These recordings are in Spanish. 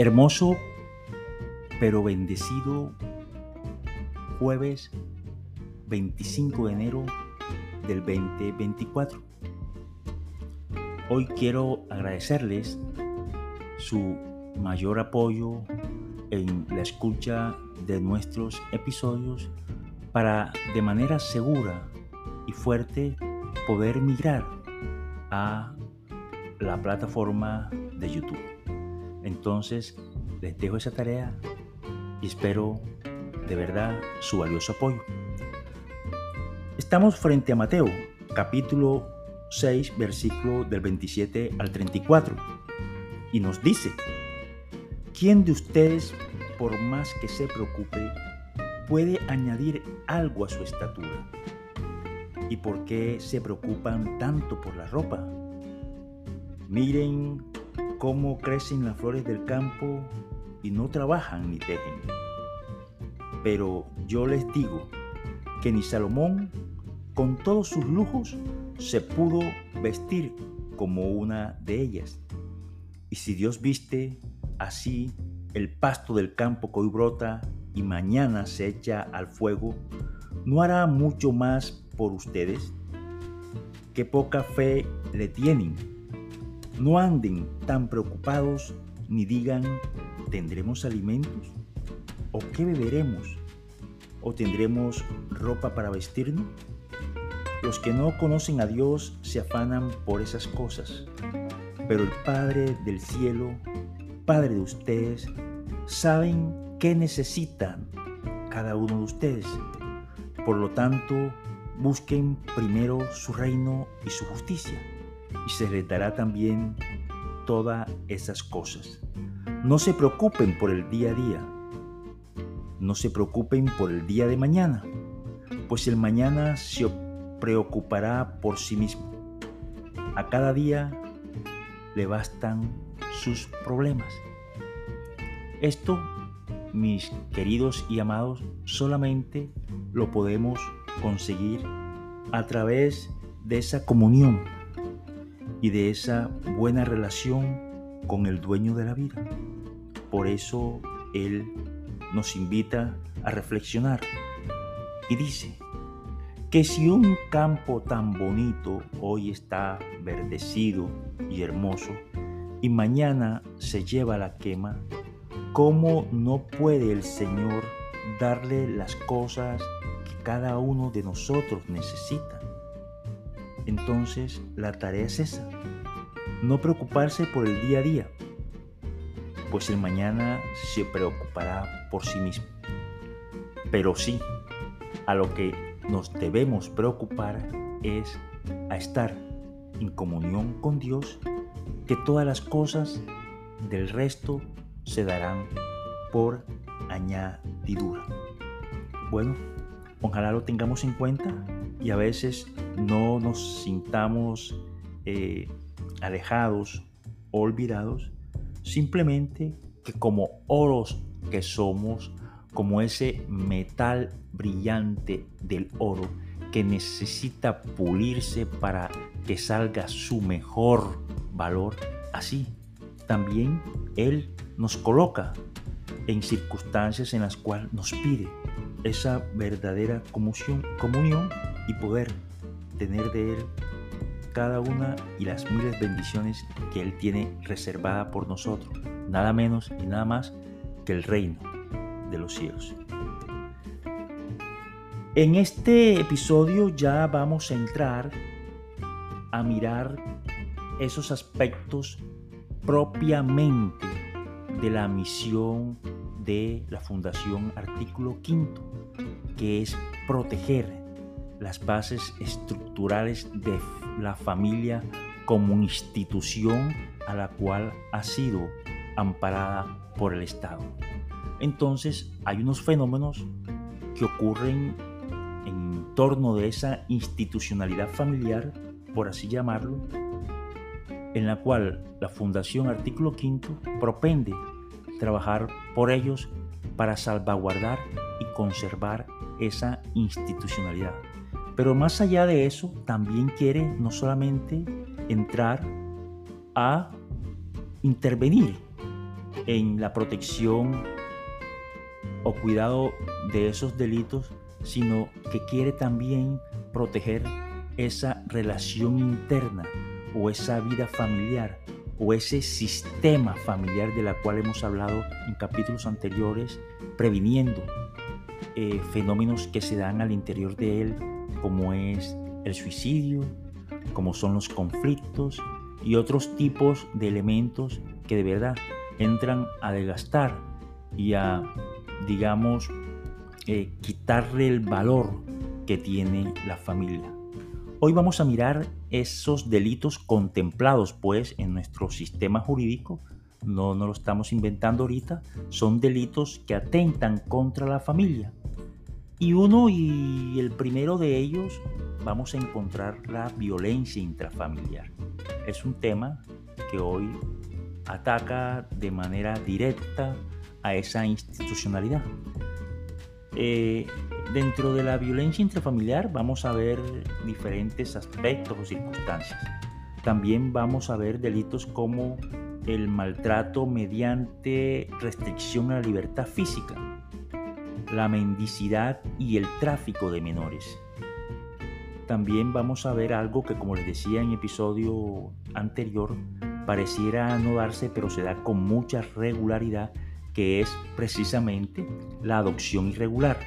Hermoso pero bendecido jueves 25 de enero del 2024. Hoy quiero agradecerles su mayor apoyo en la escucha de nuestros episodios para de manera segura y fuerte poder migrar a la plataforma de YouTube. Entonces les dejo esa tarea y espero de verdad su valioso apoyo. Estamos frente a Mateo, capítulo 6, versículo del 27 al 34, y nos dice, ¿quién de ustedes, por más que se preocupe, puede añadir algo a su estatura? ¿Y por qué se preocupan tanto por la ropa? Miren cómo crecen las flores del campo y no trabajan ni tejen. Pero yo les digo que ni Salomón, con todos sus lujos, se pudo vestir como una de ellas. Y si Dios viste así el pasto del campo que hoy brota y mañana se echa al fuego, ¿no hará mucho más por ustedes? Qué poca fe le tienen. No anden tan preocupados ni digan, ¿tendremos alimentos? ¿O qué beberemos? ¿O tendremos ropa para vestirnos? Los que no conocen a Dios se afanan por esas cosas, pero el Padre del cielo, Padre de ustedes, saben qué necesitan cada uno de ustedes. Por lo tanto, busquen primero su reino y su justicia, y se les dará también todas esas cosas. No se preocupen por el día a día. No se preocupen por el día de mañana, pues el mañana se preocupará por sí mismo. A cada día le bastan sus problemas. Esto, mis queridos y amados, solamente lo podemos conseguir a través de esa comunión y de esa buena relación con el dueño de la vida. Por eso Él nos invita a reflexionar y dice que si un campo tan bonito hoy está verdecido y hermoso y mañana se lleva la quema, ¿cómo no puede el Señor darle las cosas que cada uno de nosotros necesita? Entonces la tarea es esa, no preocuparse por el día a día, pues el mañana se preocupará por sí mismo. Pero sí, a lo que nos debemos preocupar es a estar en comunión con Dios, que todas las cosas del resto se darán por añadidura. Bueno, ojalá lo tengamos en cuenta y a veces no nos sintamos eh, alejados olvidados, simplemente que como oros que somos, como ese metal brillante del oro que necesita pulirse para que salga su mejor valor, así también Él nos coloca en circunstancias en las cuales nos pide esa verdadera comunión y poder tener de Él cada una y las miles bendiciones que Él tiene reservada por nosotros, nada menos y nada más que el reino de los cielos. En este episodio ya vamos a entrar a mirar esos aspectos propiamente de la misión de la Fundación Artículo Quinto, que es proteger las bases estructurales de la familia como institución a la cual ha sido amparada por el Estado. Entonces hay unos fenómenos que ocurren en torno de esa institucionalidad familiar, por así llamarlo, en la cual la Fundación Artículo Quinto propende trabajar por ellos para salvaguardar y conservar esa institucionalidad. Pero más allá de eso, también quiere no solamente entrar a intervenir en la protección o cuidado de esos delitos, sino que quiere también proteger esa relación interna o esa vida familiar o ese sistema familiar de la cual hemos hablado en capítulos anteriores, previniendo eh, fenómenos que se dan al interior de él, como es el suicidio, como son los conflictos y otros tipos de elementos que de verdad entran a desgastar y a, digamos, eh, quitarle el valor que tiene la familia. Hoy vamos a mirar esos delitos contemplados pues en nuestro sistema jurídico, no nos lo estamos inventando ahorita, son delitos que atentan contra la familia. Y uno y el primero de ellos vamos a encontrar la violencia intrafamiliar. Es un tema que hoy ataca de manera directa a esa institucionalidad. Eh, dentro de la violencia intrafamiliar vamos a ver diferentes aspectos o circunstancias. También vamos a ver delitos como el maltrato mediante restricción a la libertad física, la mendicidad y el tráfico de menores. También vamos a ver algo que, como les decía en episodio anterior, pareciera no darse, pero se da con mucha regularidad, que es precisamente la adopción irregular.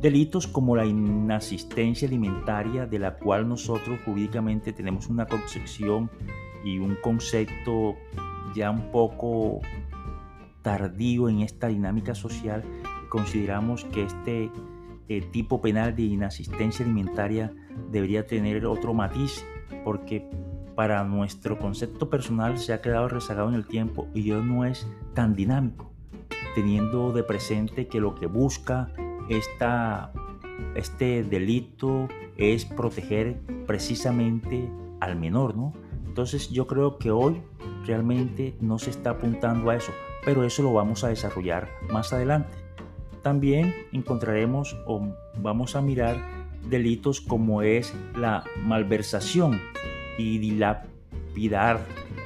Delitos como la inasistencia alimentaria, de la cual nosotros jurídicamente tenemos una concepción y un concepto ya un poco tardío en esta dinámica social, consideramos que este eh, tipo penal de inasistencia alimentaria debería tener otro matiz, porque para nuestro concepto personal se ha quedado rezagado en el tiempo y ya no es tan dinámico, teniendo de presente que lo que busca esta, este delito es proteger precisamente al menor, ¿no? Entonces yo creo que hoy realmente no se está apuntando a eso, pero eso lo vamos a desarrollar más adelante. También encontraremos o vamos a mirar delitos como es la malversación y dilapidar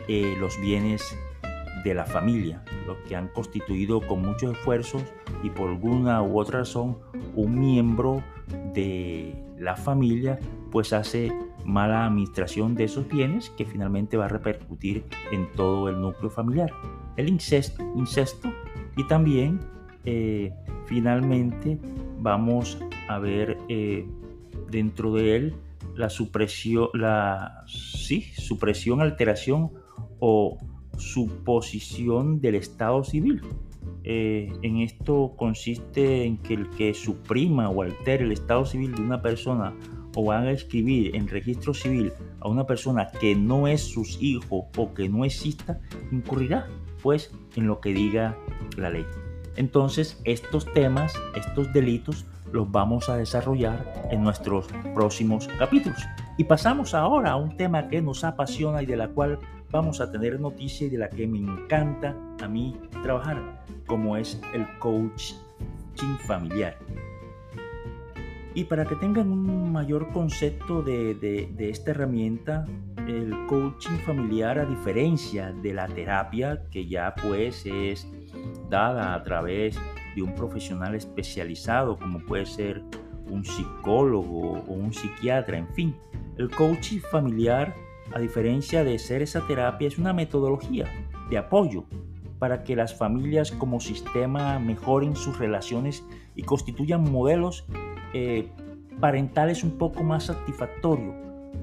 eh, los bienes de la familia, los que han constituido con muchos esfuerzos y por alguna u otra razón un miembro de la familia pues hace mala administración de esos bienes que finalmente va a repercutir en todo el núcleo familiar. El incesto, incesto y también eh, finalmente vamos a ver eh, dentro de él la supresión, la sí, supresión, alteración o suposición del Estado civil. Eh, en esto consiste en que el que suprima o altere el Estado civil de una persona o haga escribir en registro civil a una persona que no es sus hijos o que no exista, incurrirá pues en lo que diga la ley. Entonces, estos temas, estos delitos, los vamos a desarrollar en nuestros próximos capítulos. Y pasamos ahora a un tema que nos apasiona y de la cual vamos a tener noticia y de la que me encanta a mí trabajar, como es el coaching familiar. Y para que tengan un mayor concepto de, de, esta herramienta, el coaching familiar, a diferencia de la terapia, que ya pues es dada a través de un profesional especializado, como puede ser un psicólogo o un psiquiatra, en fin. El coaching familiar, a diferencia de ser esa terapia, es una metodología de apoyo para que las familias como sistema mejoren sus relaciones y constituyan modelos eh, parentales un poco más satisfactorios,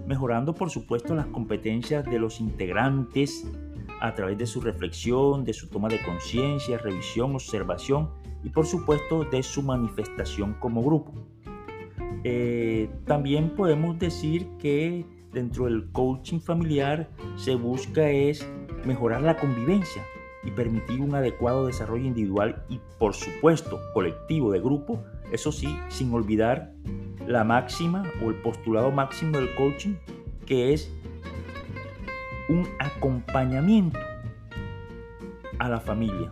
mejorando por supuesto las competencias de los integrantes a través de su reflexión, de su toma de conciencia, revisión, observación y por supuesto de su manifestación como grupo. Eh, también podemos decir que dentro del coaching familiar se busca es mejorar la convivencia y permitir un adecuado desarrollo individual y por supuesto colectivo de grupo, eso sí, sin olvidar la máxima o el postulado máximo del coaching que es un acompañamiento a la familia.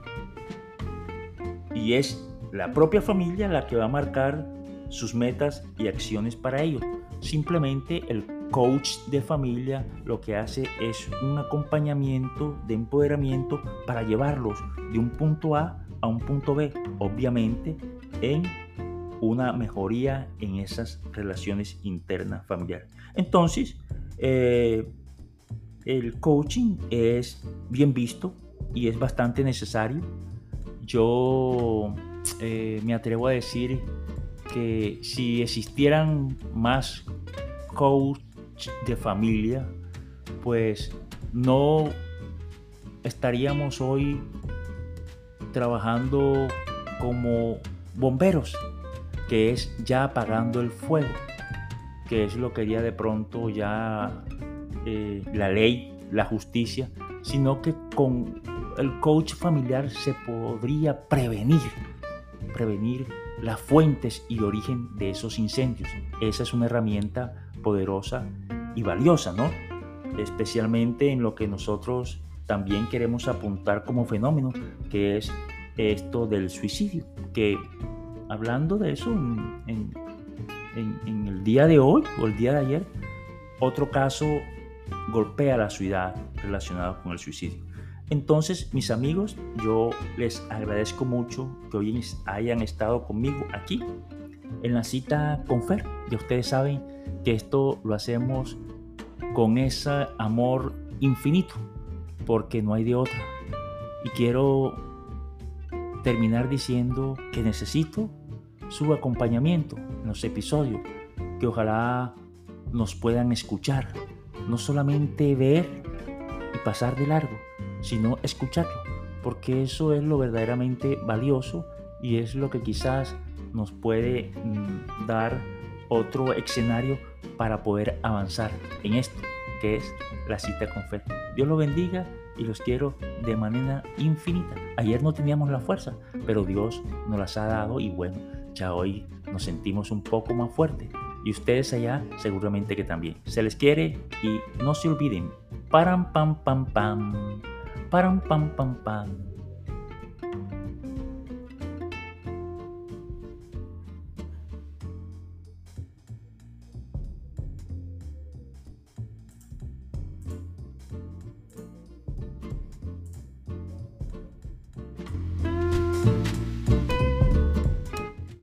Y es la propia familia la que va a marcar sus metas y acciones para ello. Simplemente el coach de familia lo que hace es un acompañamiento de empoderamiento para llevarlos de un punto A a un punto B, obviamente en una mejoría en esas relaciones internas familiares. Entonces, eh, el coaching es bien visto y es bastante necesario. Yo eh, me atrevo a decir que si existieran más coach de familia, pues no estaríamos hoy trabajando como bomberos, que es ya apagando el fuego, que es lo que haría de pronto ya eh, la ley, la justicia, sino que con el coach familiar se podría prevenir, prevenir las fuentes y origen de esos incendios. Esa es una herramienta poderosa y valiosa, ¿no? Especialmente en lo que nosotros también queremos apuntar como fenómeno, que es esto del suicidio, que hablando de eso en, el día de hoy o el día de ayer, otro caso golpea la ciudad relacionado con el suicidio. Entonces, mis amigos, yo les agradezco mucho que hoy hayan estado conmigo aquí en la cita con Fer. Y ustedes saben que esto lo hacemos con ese amor infinito, porque no hay de otra. Y quiero terminar diciendo que necesito su acompañamiento en los episodios, que ojalá nos puedan escuchar, no solamente ver y pasar de largo, sino escucharlo, porque eso es lo verdaderamente valioso y es lo que quizás nos puede mm, dar otro escenario para poder avanzar en esto, que es la cita con fe. Dios lo bendiga y los quiero de manera infinita. Ayer no teníamos la fuerza, pero Dios nos las ha dado y bueno, ya hoy nos sentimos un poco más fuertes. Y ustedes allá seguramente que también. Se les quiere y no se olviden. Param pam pam pam. Param pam pam pam.